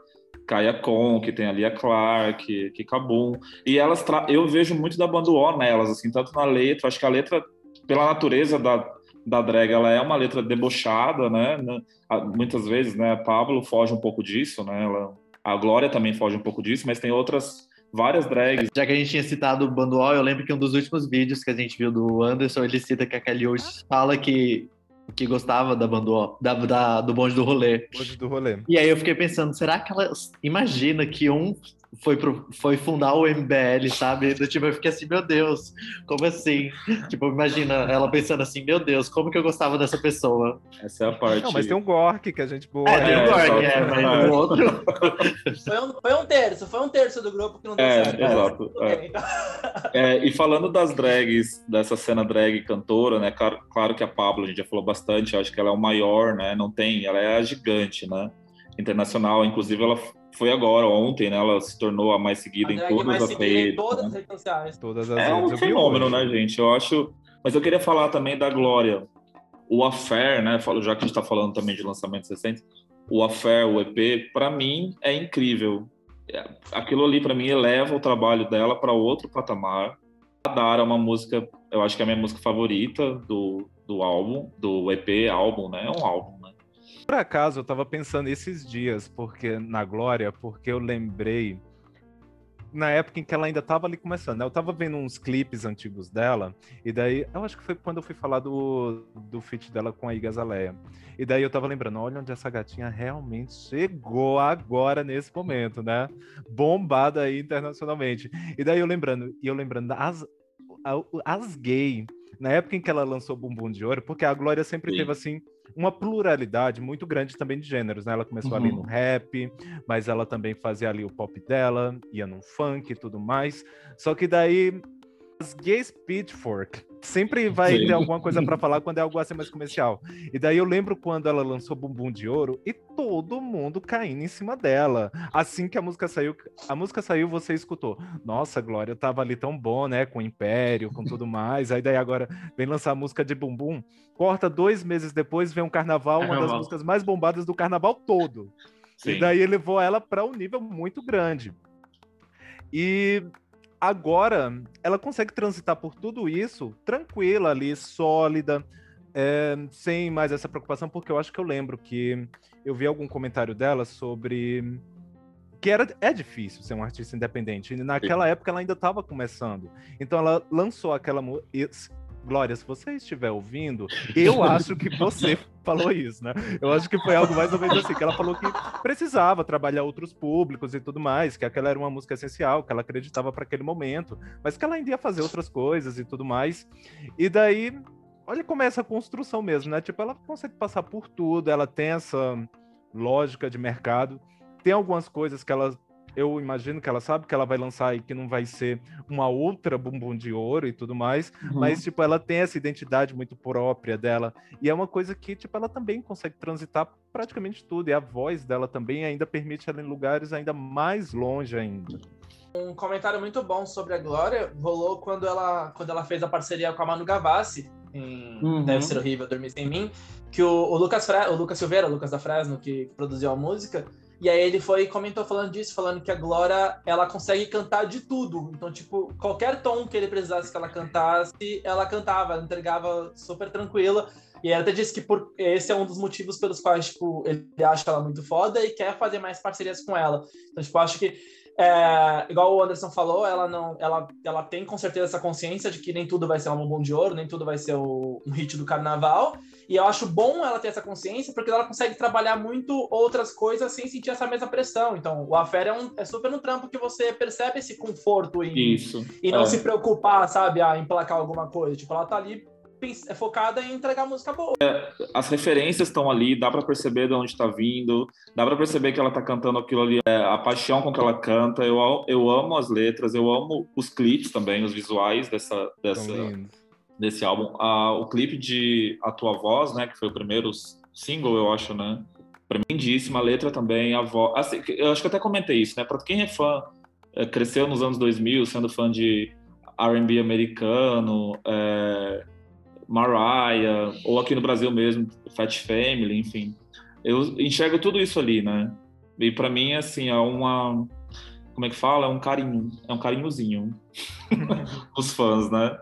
Kaya Con, que tem a Lia Clark, que Kabum. E elas, eu vejo muito da banda O nelas, assim, tanto na letra, acho que a letra, pela natureza da, da drag, ela é uma letra debochada, né? Muitas vezes, né? A Pablo foge um pouco disso, né? Ela, a Glória também foge um pouco disso, mas tem outras várias drags. Já que a gente tinha citado o Banduol, eu lembro que um dos últimos vídeos que a gente viu do Anderson, ele cita que a Kelly Oates fala que que gostava da Banduol, da, da, do bonde do rolê. Bonde do rolê. E aí eu fiquei pensando, será que ela imagina que um foi, pro, foi fundar o MBL, sabe? Do, tipo, eu fiquei assim, meu Deus, como assim? Tipo, imagina ela pensando assim, meu Deus, como que eu gostava dessa pessoa? Essa é a parte. Não, mas tem um Gork que a gente boa. É, tem um Gork, é, mas o outro. Foi um, foi um terço, foi um terço do grupo que não deu é, certo. Exato. É. é. e falando das drags, dessa cena drag cantora, né? Claro, claro que a Pablo, a gente já falou bastante, acho que ela é o maior, né? Não tem, ela é a gigante, né? Internacional, inclusive ela foi agora, ontem, né? Ela se tornou a mais seguida a em todas as redes. Em todas né? as redes sociais. Todas as é redes. um fenômeno, né, gente? Eu acho. Mas eu queria falar também da Glória. O Affair, né? Já que a gente está falando também de lançamentos recentes, o Affair, o EP, para mim é incrível. É, aquilo ali, para mim, eleva o trabalho dela para outro patamar. A Dara é uma música, eu acho que é a minha música favorita do, do álbum, do EP, álbum, né? É um álbum por acaso, eu tava pensando esses dias, porque na Glória, porque eu lembrei na época em que ela ainda tava ali começando. Né? Eu tava vendo uns clipes antigos dela, e daí, eu acho que foi quando eu fui falar do, do feat dela com a Iga Zaleia. E daí eu tava lembrando, olha onde essa gatinha realmente chegou agora, nesse momento, né? Bombada aí internacionalmente. E daí eu lembrando, e eu lembrando, as, as gay, na época em que ela lançou Bumbum de Ouro, porque a Glória sempre Sim. teve assim uma pluralidade muito grande também de gêneros, né? Ela começou uhum. ali no rap, mas ela também fazia ali o pop dela, ia no funk e tudo mais. Só que daí as gays Pitchfork sempre vai Sim. ter alguma coisa para falar quando é algo assim mais comercial. E daí eu lembro quando ela lançou Bumbum de Ouro e todo mundo caindo em cima dela. Assim que a música saiu, a música saiu, você escutou. Nossa, Glória, tava ali tão bom, né? Com o Império, com tudo mais. Aí daí agora vem lançar a música de Bumbum. Corta dois meses depois, vem um carnaval, uma das músicas mais bombadas do carnaval todo. Sim. E daí levou ela para um nível muito grande. E agora ela consegue transitar por tudo isso tranquila ali, sólida, é, sem mais essa preocupação, porque eu acho que eu lembro que eu vi algum comentário dela sobre que era é difícil ser um artista independente. E naquela Sim. época ela ainda estava começando. Então ela lançou aquela Glória, se você estiver ouvindo, eu acho que você falou isso, né? Eu acho que foi algo mais ou menos assim, que ela falou que precisava trabalhar outros públicos e tudo mais, que aquela era uma música essencial, que ela acreditava para aquele momento, mas que ela ainda ia fazer outras coisas e tudo mais. E daí, olha como é essa construção mesmo, né? Tipo, ela consegue passar por tudo, ela tem essa lógica de mercado, tem algumas coisas que ela eu imagino que ela sabe que ela vai lançar e que não vai ser uma outra bumbum de ouro e tudo mais, uhum. mas tipo ela tem essa identidade muito própria dela e é uma coisa que tipo ela também consegue transitar praticamente tudo e a voz dela também ainda permite ela em lugares ainda mais longe ainda. Um comentário muito bom sobre a Glória rolou quando ela quando ela fez a parceria com a Manu Gavassi em uhum. Deve Ser Horrível Dormir Sem Mim, que o, o Lucas Fre o Lucas Silveira, o Lucas da Fresno, que produziu a música, e aí ele foi e comentou falando disso, falando que a Glória, ela consegue cantar de tudo. Então, tipo, qualquer tom que ele precisasse que ela cantasse, ela cantava, ela entregava super tranquila. E ele até disse que por, esse é um dos motivos pelos quais, tipo, ele acha ela muito foda e quer fazer mais parcerias com ela. Então, tipo, acho que é, igual o Anderson falou, ela não, ela, ela tem com certeza essa consciência de que nem tudo vai ser um bombom de ouro, nem tudo vai ser o, um hit do carnaval. E eu acho bom ela ter essa consciência, porque ela consegue trabalhar muito outras coisas sem sentir essa mesma pressão. Então, o Affair é, um, é super no trampo que você percebe esse conforto em, Isso, e não é. se preocupar, sabe, a emplacar alguma coisa. Tipo, ela tá ali é focada em entregar música boa. É, as referências estão ali, dá para perceber de onde está vindo, dá para perceber que ela está cantando aquilo ali, é, a paixão com que ela canta. Eu, eu amo as letras, eu amo os clipes também, os visuais dessa, dessa desse álbum. Ah, o clipe de A Tua Voz, né, que foi o primeiro single, eu acho, né? Pra mim, lindíssima, a letra também, a voz. Assim, eu acho que até comentei isso, né? Para quem é fã é, cresceu nos anos 2000 sendo fã de R&B americano, é, Mariah, ou aqui no Brasil mesmo, Fat Family, enfim. Eu enxergo tudo isso ali, né? E para mim, assim, é uma... Como é que fala? É um carinho. É um carinhozinho. Os fãs, né?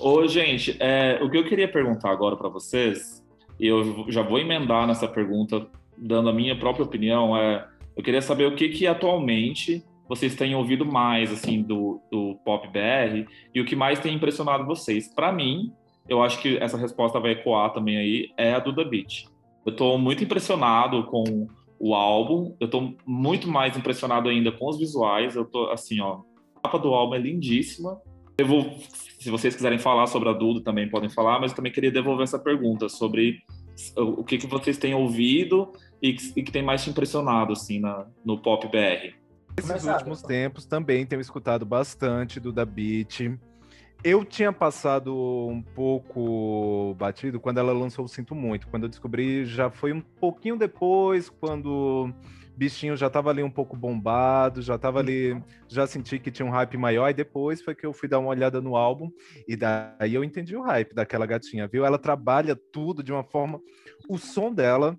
Ô, gente, é, o que eu queria perguntar agora para vocês, e eu já vou emendar nessa pergunta, dando a minha própria opinião, é eu queria saber o que que atualmente vocês têm ouvido mais assim do, do pop BR e o que mais tem impressionado vocês. Para mim, eu acho que essa resposta vai ecoar também aí é a do The Beat. Eu estou muito impressionado com o álbum, eu estou muito mais impressionado ainda com os visuais. Eu tô assim, ó, a capa do álbum é lindíssima. Vou, se vocês quiserem falar sobre a Duda também podem falar, mas eu também queria devolver essa pergunta sobre o que, que vocês têm ouvido e que, e que tem mais te impressionado assim na, no pop BR. Nesses últimos tempos também tenho escutado bastante do Da Beat. Eu tinha passado um pouco batido quando ela lançou o Sinto Muito. Quando eu descobri, já foi um pouquinho depois, quando bichinho já tava ali um pouco bombado, já tava ali, já senti que tinha um hype maior, e depois foi que eu fui dar uma olhada no álbum, e daí eu entendi o hype daquela gatinha, viu? Ela trabalha tudo de uma forma. O som dela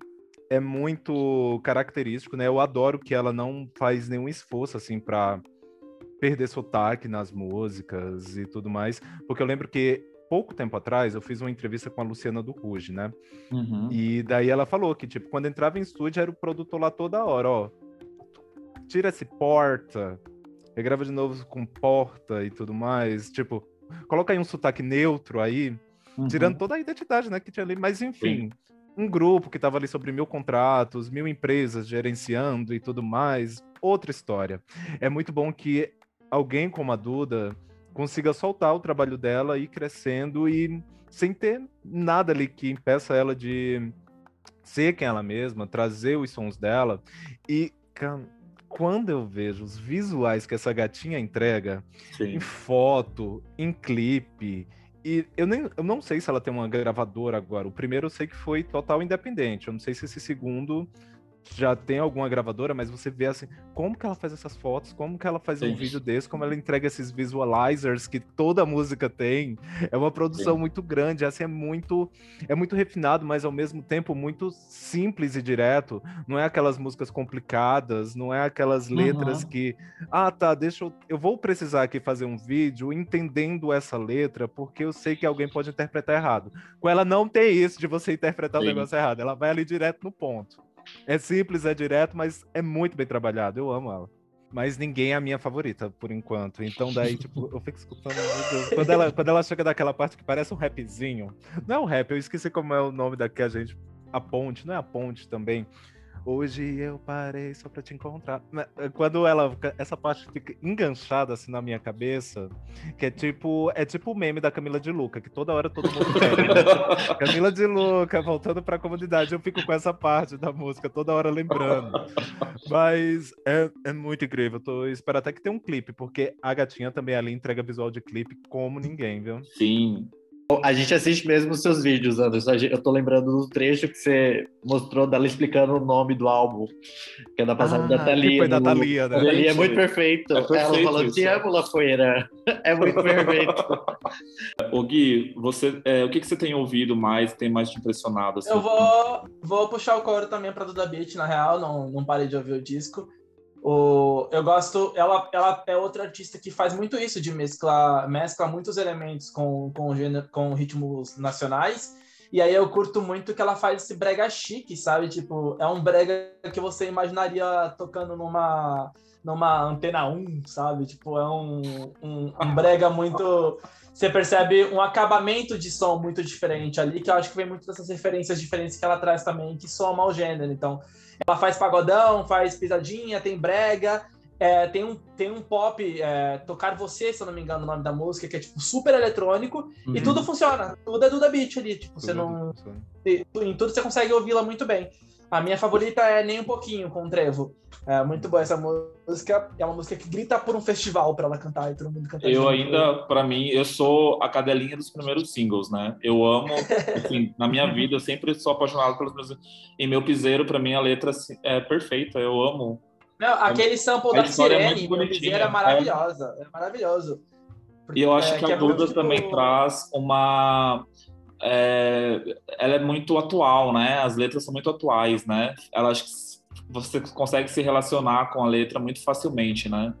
é muito característico, né? Eu adoro que ela não faz nenhum esforço, assim, para perder sotaque nas músicas e tudo mais, porque eu lembro que pouco tempo atrás, eu fiz uma entrevista com a Luciana do Ruge, né? Uhum. E daí ela falou que, tipo, quando entrava em estúdio, era o produtor lá toda hora, ó. Tira esse porta, regrava de novo com porta e tudo mais. Tipo, coloca aí um sotaque neutro aí, uhum. tirando toda a identidade, né, que tinha ali. Mas, enfim, Sim. um grupo que tava ali sobre mil contratos, mil empresas gerenciando e tudo mais. Outra história. É muito bom que alguém como a Duda consiga soltar o trabalho dela e ir crescendo e sem ter nada ali que impeça ela de ser quem ela mesma, trazer os sons dela. E quando eu vejo os visuais que essa gatinha entrega Sim. em foto, em clipe, e eu, nem, eu não sei se ela tem uma gravadora agora. O primeiro eu sei que foi total independente. Eu não sei se esse segundo já tem alguma gravadora, mas você vê assim, como que ela faz essas fotos, como que ela faz Sim. um vídeo desse, como ela entrega esses visualizers que toda música tem. É uma produção Sim. muito grande, assim é muito é muito refinado, mas ao mesmo tempo muito simples e direto. Não é aquelas músicas complicadas, não é aquelas letras uhum. que, ah, tá, deixa eu eu vou precisar aqui fazer um vídeo entendendo essa letra, porque eu sei que alguém pode interpretar errado. Com ela não tem isso de você interpretar Sim. o negócio errado, ela vai ali direto no ponto. É simples, é direto, mas é muito bem trabalhado. Eu amo ela. Mas ninguém é a minha favorita, por enquanto. Então, daí, tipo, eu fico escutando. Quando ela, quando ela chega daquela parte que parece um rapzinho. Não é um rap, eu esqueci como é o nome da que a gente. A ponte, não é a ponte também. Hoje eu parei só pra te encontrar. Eh, quando ela. Essa parte fica enganchada assim na minha cabeça, que é tipo. É tipo o meme da Camila de Luca, que toda hora todo mundo quer. Camila de Luca, voltando pra comunidade. Eu fico com essa parte da música, toda hora lembrando. Mas é, é muito incrível. Eu tô espero até que tenha um clipe, porque a gatinha também ali entrega visual de clipe como ninguém, viu? Sim. A gente assiste mesmo os seus vídeos, Anderson. Eu tô lembrando do trecho que você mostrou dela explicando o nome do álbum, que é da passagem ah, da Thalia. Foi da Thalia, né? Thalia é muito perfeito. É perfeito Ela falando, te amo, Lafoeira. É muito perfeito. Ô Gui, você, é, o que, que você tem ouvido mais, tem mais te impressionado? Assim? Eu vou, vou puxar o coro também pra Duda Beat, na real, não, não parei de ouvir o disco. O, eu gosto, ela, ela é outra artista que faz muito isso de mesclar, mescla muitos elementos com, com, gênero, com ritmos nacionais. E aí eu curto muito que ela faz esse brega chique, sabe? Tipo, é um brega que você imaginaria tocando numa numa antena 1, sabe? Tipo, é um, um, um brega muito. Você percebe um acabamento de som muito diferente ali, que eu acho que vem muito dessas referências diferentes que ela traz também, que soma ao gênero. Então, ela faz pagodão, faz pisadinha, tem brega, é, tem, um, tem um pop, é, Tocar Você, se eu não me engano, o nome da música, que é tipo super eletrônico, uhum. e tudo funciona. Tudo é Duda Beat ali. Tipo, você não. Em tudo você consegue ouvi-la muito bem. A minha favorita é Nem um Pouquinho, com o Trevo. É muito boa essa música. É uma música que grita por um festival para ela cantar e todo mundo cantar. Eu ainda, para mim, eu sou a cadelinha dos primeiros singles, né? Eu amo, assim, na minha vida, eu sempre sou apaixonado pelos meus. Em meu piseiro, para mim, a letra é perfeita. Eu amo Não, aquele sample da é Sirene, é era maravilhosa. É, é maravilhoso. Porque, e eu acho é, que, que a Duda tipo... também traz uma. É, ela é muito atual, né? As letras são muito atuais, né? Ela acho que você consegue se relacionar com a letra muito facilmente, né?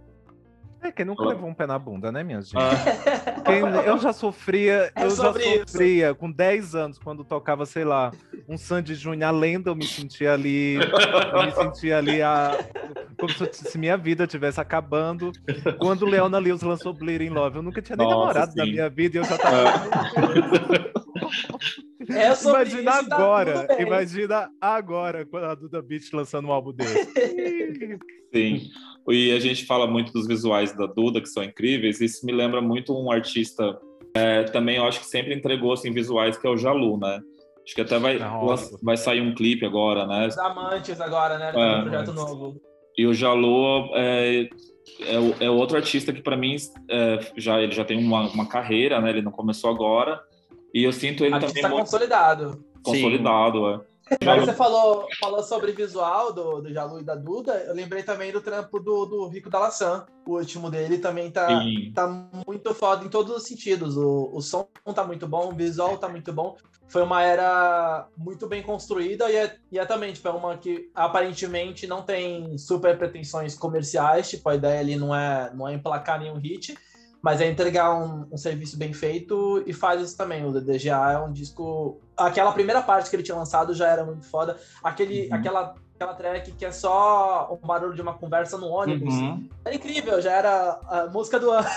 É, quem nunca levou um pé na bunda, né, minha gente? Ah. Quem, eu já sofria, é eu já sofria isso. com 10 anos, quando tocava, sei lá, um Sandy Júnior, a lenda, eu me sentia ali, eu me sentia ali a, como se minha vida estivesse acabando. Quando o Leona Lewis lançou Bleeding Love, eu nunca tinha nem Nossa, namorado sim. na minha vida e eu já tava. É. É imagina isso, tá agora, tá imagina agora, quando a Duda Beat lançando um álbum desse. Sim. E a gente fala muito dos visuais da Duda, que são incríveis. Isso me lembra muito um artista é, também, eu acho que sempre entregou assim, visuais, que é o Jalu, né? Acho que até vai, vai sair um clipe agora, né? Os Amantes agora, né? É, um projeto novo. E o Jalu é, é, é outro artista que para mim é, já ele já tem uma, uma carreira, né? Ele não começou agora. E eu sinto ele também muito consolidado. Consolidado, é. Agora você falou, falou sobre visual do, do Jalu e da Duda, eu lembrei também do trampo do, do Rico da Laçã. O último dele também tá, tá muito foda em todos os sentidos. O, o som tá muito bom, o visual tá muito bom. Foi uma era muito bem construída e é, e é também, tipo, é uma que aparentemente não tem super pretensões comerciais, tipo, a ideia ali não é, não é emplacar nenhum hit, mas é entregar um, um, serviço bem feito e faz isso também. O DDGA é um disco. Aquela primeira parte que ele tinha lançado já era muito foda. Aquele, uhum. aquela, aquela track que é só o barulho de uma conversa no ônibus. Uhum. Era incrível, já era a música do ano.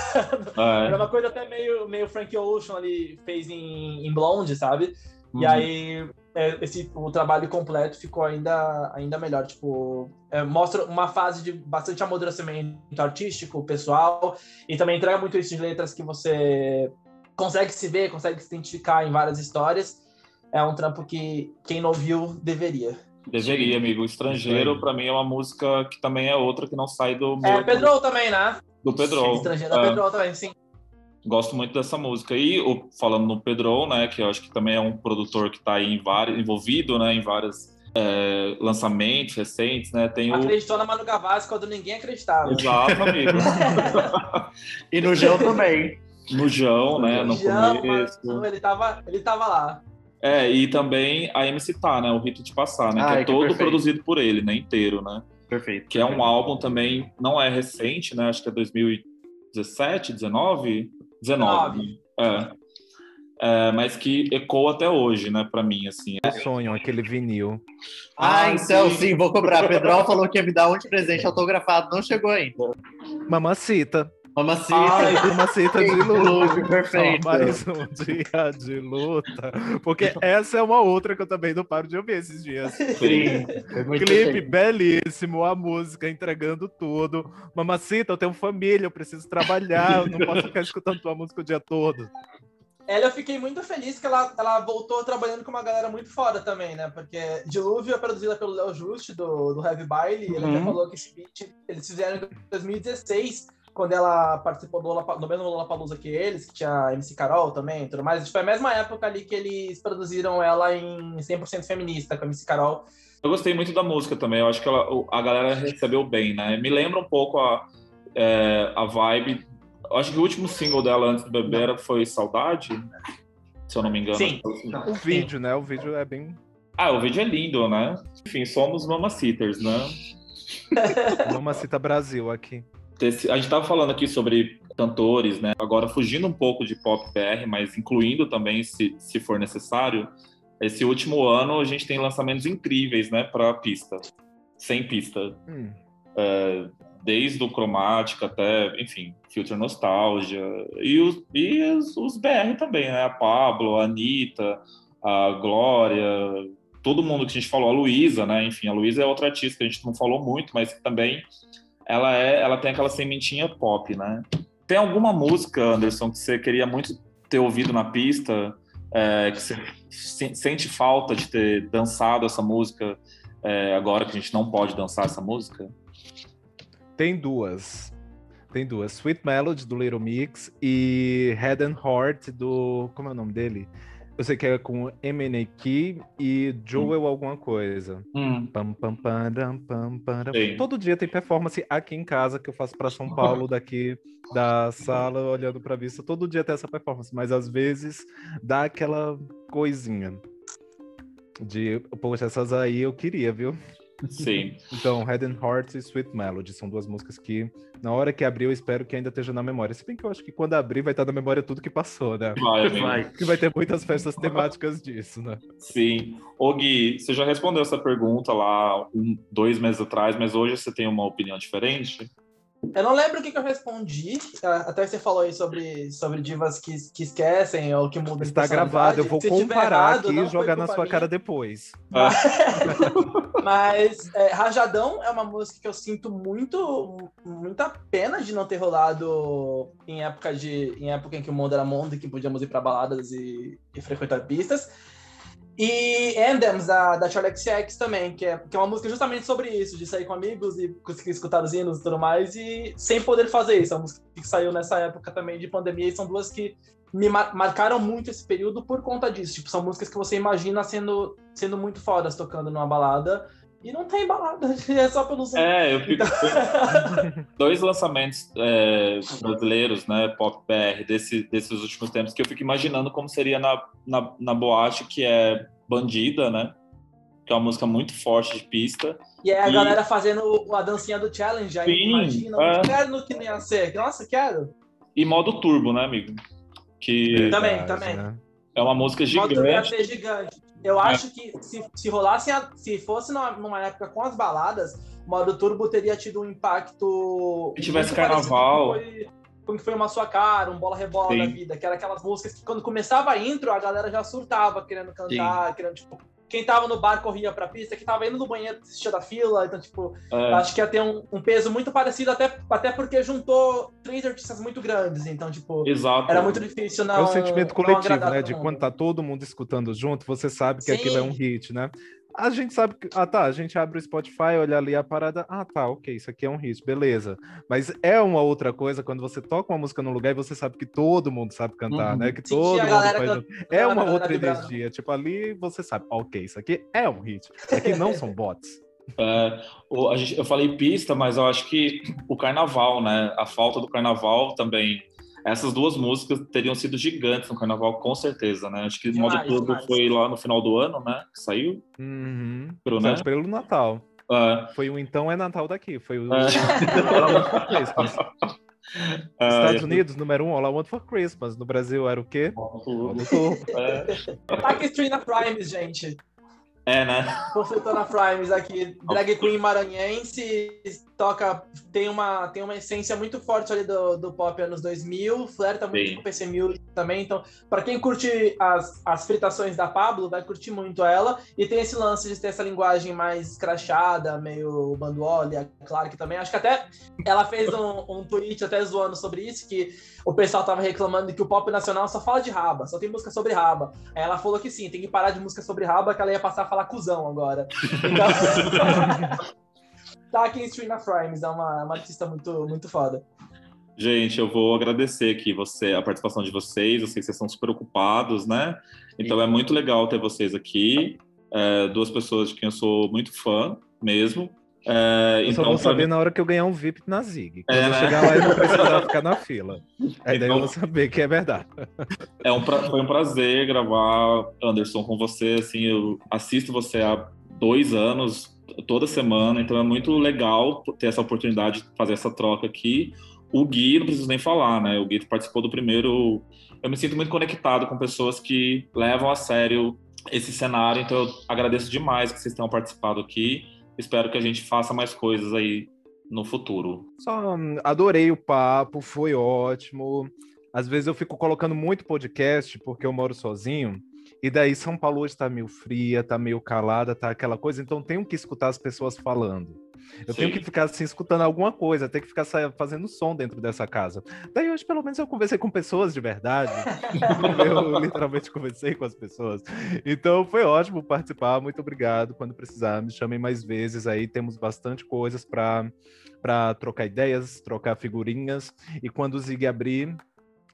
Ah, é. Era uma coisa até meio, meio Frank Ocean ali fez em, em Blonde, sabe? Uhum. E aí esse, o trabalho completo ficou ainda, ainda melhor. Tipo, é, mostra uma fase de bastante amadurecimento artístico, pessoal, e também entrega muito isso de letras que você consegue se ver, consegue se identificar em várias histórias. É um trampo que quem não viu deveria. Deveria, amigo. Estrangeiro, para mim, é uma música que também é outra que não sai do. É, Pedro também, né? Do Pedro. Estrangeiro é, é Pedro também, sim gosto muito dessa música. E o, falando no Pedro, né, que eu acho que também é um produtor que está em vários, envolvido, né, em vários é, lançamentos recentes, né? Tem Acreditou o... na Manu Gavassi quando ninguém acreditava. Exato, amigo. e no João também. No João, né, no João, começo. Mano, ele tava, ele tava lá. É, e também a MC Tá, né, o Rito de Passar, né, Ai, que é que todo perfeito. produzido por ele, né, inteiro, né? Perfeito. Que é um álbum também, não é recente, né, acho que é 2017, 19, 19. É. é. mas que ecoa até hoje, né, para mim, assim. É sonho, aquele vinil. Ah, ah então sim. sim, vou cobrar. Pedrão falou que ia me dar um de presente autografado, não chegou ainda. Mamacita. Mamacita. Ai, mamacita de luta. Perfeito. mais um dia de luta. Porque essa é uma outra que eu também não paro de ouvir esses dias. Sim. É Clipe belíssimo, a música entregando tudo. Mamacita, eu tenho família, eu preciso trabalhar, eu não posso ficar escutando tua música o dia todo. Ela eu fiquei muito feliz que ela, ela voltou trabalhando com uma galera muito foda também, né? Porque Dilúvio é produzida pelo Léo Just, do, do Heavy Baile, uhum. ele já falou que esse beat eles fizeram em 2016 quando ela participou do, Lola, do mesmo Lollapalooza que eles, que tinha MC Carol também e tudo mais. Foi a mesma época ali que eles produziram ela em 100% feminista, com a MC Carol. Eu gostei muito da música também, eu acho que ela, a galera recebeu bem, né? Me lembra um pouco a, é, a vibe. Eu acho que o último single dela antes do Bebê foi Saudade, se eu não me engano. Sim. O vídeo, né? O vídeo é bem. Ah, o vídeo é lindo, né? Enfim, somos mamacitters, né? Mamacita Brasil aqui a gente estava falando aqui sobre cantores, né? Agora fugindo um pouco de pop BR, mas incluindo também, se, se for necessário. Esse último ano a gente tem lançamentos incríveis, né, para pista, sem pista. Hum. É, desde o Cromática até, enfim, Future Nostalgia. E os, e os, os BR também, né? A Pablo, a Anitta, a Glória, todo mundo que a gente falou, a Luísa, né? Enfim, a Luísa é outra artista que a gente não falou muito, mas que também ela é, ela tem aquela sementinha pop, né? Tem alguma música, Anderson, que você queria muito ter ouvido na pista, é, que você sente falta de ter dançado essa música é, agora que a gente não pode dançar essa música? Tem duas. Tem duas. Sweet Melody, do Little Mix, e Head and Heart, do... como é o nome dele? Eu sei que é com MNK e Joel hum. alguma coisa. Hum. Pam, pam, pam, Todo dia tem performance aqui em casa que eu faço para São Paulo, daqui da sala, olhando para vista. Todo dia tem essa performance, mas às vezes dá aquela coisinha de, poxa, essas aí eu queria, viu? Sim. então, Head and Heart e Sweet Melody são duas músicas que, na hora que abrir, eu espero que ainda esteja na memória. Se bem que eu acho que quando abrir, vai estar na memória tudo que passou, né? Vai, vai. Que vai ter muitas festas temáticas disso, né? Sim. Ô, Gui, você já respondeu essa pergunta lá um, dois meses atrás, mas hoje você tem uma opinião diferente? Eu não lembro o que, que, eu respondi. Até você falou aí sobre, sobre divas que, que esquecem ou que mudam Está gravado, eu vou Se comparar errado, aqui e jogar na sua minha. cara depois. Mas, mas é, Rajadão é uma música que eu sinto muito muita pena de não ter rolado em época, de, em época em que o mundo era mundo e que podíamos ir para baladas e, e frequentar pistas. E Anthems, da, da Charlie XX também, que é, que é uma música justamente sobre isso, de sair com amigos e conseguir escutar os hinos e tudo mais, e sem poder fazer isso. É uma música que saiu nessa época também de pandemia, e são duas que me mar marcaram muito esse período por conta disso. Tipo, são músicas que você imagina sendo, sendo muito fodas tocando numa balada, e não tem balada, é só pelo som. É, eu fico. Então... Dois lançamentos é, brasileiros, né, pop BR, desse, desses últimos tempos, que eu fico imaginando como seria na, na, na boate, que é Bandida, né? Que é uma música muito forte de pista. E é a e... galera fazendo a dancinha do challenge aí, Sim, imagina. É... Quero no que nem ia ser. Nossa, quero. E modo turbo, né, amigo? Que... Também, também. Né? É uma música gigante. Modo ser gigante. Eu é. acho que se, se rolasse, se fosse numa, numa época com as baladas, o modo turbo teria tido um impacto. Se tivesse carnaval. Como que foi uma sua cara, um bola rebola Sim. da vida, que era aquelas músicas que quando começava a intro, a galera já surtava querendo cantar, Sim. querendo, tipo, quem tava no bar corria pra pista, quem tava indo no banheiro assistia da fila, então, tipo, é. acho que ia ter um, um, peso muito parecido, até, até porque juntou três artistas muito grandes, então, tipo, Exato. era muito difícil não. É o sentimento coletivo, né? De quando tá todo mundo escutando junto, você sabe que Sim. aquilo é um hit, né? A gente sabe que. Ah, tá. A gente abre o Spotify, olha ali a parada. Ah, tá, ok, isso aqui é um hit, beleza. Mas é uma outra coisa quando você toca uma música num lugar e você sabe que todo mundo sabe cantar, uhum. né? Que Sim, todo mundo faz. É uma outra energia. Tipo, ali você sabe, ok, isso aqui é um hit. Aqui não são bots. É, gente, eu falei pista, mas eu acho que o carnaval, né? A falta do carnaval também essas duas músicas teriam sido gigantes no carnaval, com certeza, né? Acho que o modo todo foi lá no final do ano, né? Que saiu. Uhum. Pro, né? pelo Natal. É. Foi o Então é Natal daqui. Foi o. É. Estados Unidos, número um, All I Want for Christmas. No Brasil era o quê? É. Backstreet na Primes, gente. É, né? Consultando Primes aqui, drag queen maranhense, toca, tem uma, tem uma essência muito forte ali do, do pop anos 2000, flerta muito Sim. com PC Music também, então, para quem curte as, as fritações da Pablo, vai curtir muito ela, e tem esse lance de ter essa linguagem mais escrachada, meio banduoli, a Clark também, acho que até ela fez um, um tweet até zoando sobre isso, que o pessoal tava reclamando que o pop nacional só fala de raba, só tem música sobre raba. Aí ela falou que sim, tem que parar de música sobre raba, que ela ia passar a falar cuzão agora. Então... tá aqui em Stream of Rhymes, é uma, uma artista muito, muito foda. Gente, eu vou agradecer aqui você, a participação de vocês. Eu sei que vocês estão super ocupados, né? Então é muito legal ter vocês aqui. É, duas pessoas de quem eu sou muito fã mesmo. É, eu então, só vou saber mim... na hora que eu ganhar um VIP na Zig. Quando é, eu né? chegar lá e não precisar ficar na fila. Aí então, daí eu então vou saber que é verdade. É um pra... Foi um prazer gravar, Anderson, com você. Assim, eu assisto você há dois anos, toda semana, então é muito legal ter essa oportunidade de fazer essa troca aqui. O Gui, não preciso nem falar, né? O Gui participou do primeiro. Eu me sinto muito conectado com pessoas que levam a sério esse cenário, então eu agradeço demais que vocês tenham participado aqui. Espero que a gente faça mais coisas aí no futuro. Só hum, adorei o papo, foi ótimo. Às vezes eu fico colocando muito podcast porque eu moro sozinho. E daí São Paulo está meio fria, está meio calada, tá aquela coisa, então tenho que escutar as pessoas falando. Eu Sim. tenho que ficar assim, escutando alguma coisa, tenho que ficar fazendo som dentro dessa casa. Daí hoje, pelo menos, eu conversei com pessoas de verdade. eu literalmente conversei com as pessoas. Então foi ótimo participar. Muito obrigado. Quando precisar, me chamem mais vezes aí. Temos bastante coisas para trocar ideias, trocar figurinhas. E quando o Zig abrir,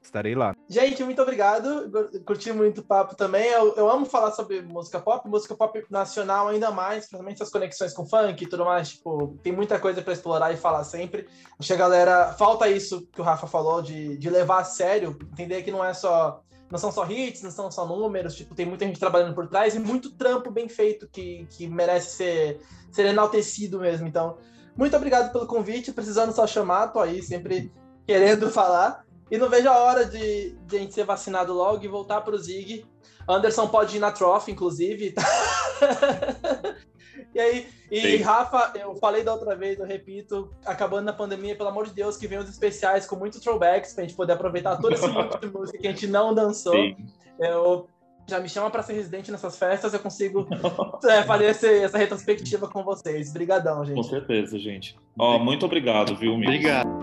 estarei lá. Gente, muito obrigado. Curti muito o papo também. Eu, eu, amo falar sobre música pop, música pop nacional ainda mais, principalmente as conexões com funk e tudo mais. Tipo, tem muita coisa para explorar e falar sempre. Acho que a galera. Falta isso que o Rafa falou, de, de levar a sério, entender que não é só. Não são só hits, não são só números, tipo, tem muita gente trabalhando por trás e muito trampo bem feito que, que merece ser, ser enaltecido mesmo. Então, muito obrigado pelo convite. Precisando só chamar, tô aí sempre querendo falar. E não vejo a hora de, de a gente ser vacinado logo e voltar para o Zig. Anderson pode ir na Trophy, inclusive. e aí, e Sim. Rafa, eu falei da outra vez, eu repito, acabando na pandemia, pelo amor de Deus, que venham os especiais com muitos throwbacks pra gente poder aproveitar todo esse monte de música que a gente não dançou. Sim. Eu já me chama para ser residente nessas festas, eu consigo é, fazer esse, essa retrospectiva com vocês. Obrigadão, gente. Com certeza, gente. Ó, muito obrigado, viu, Obrigado.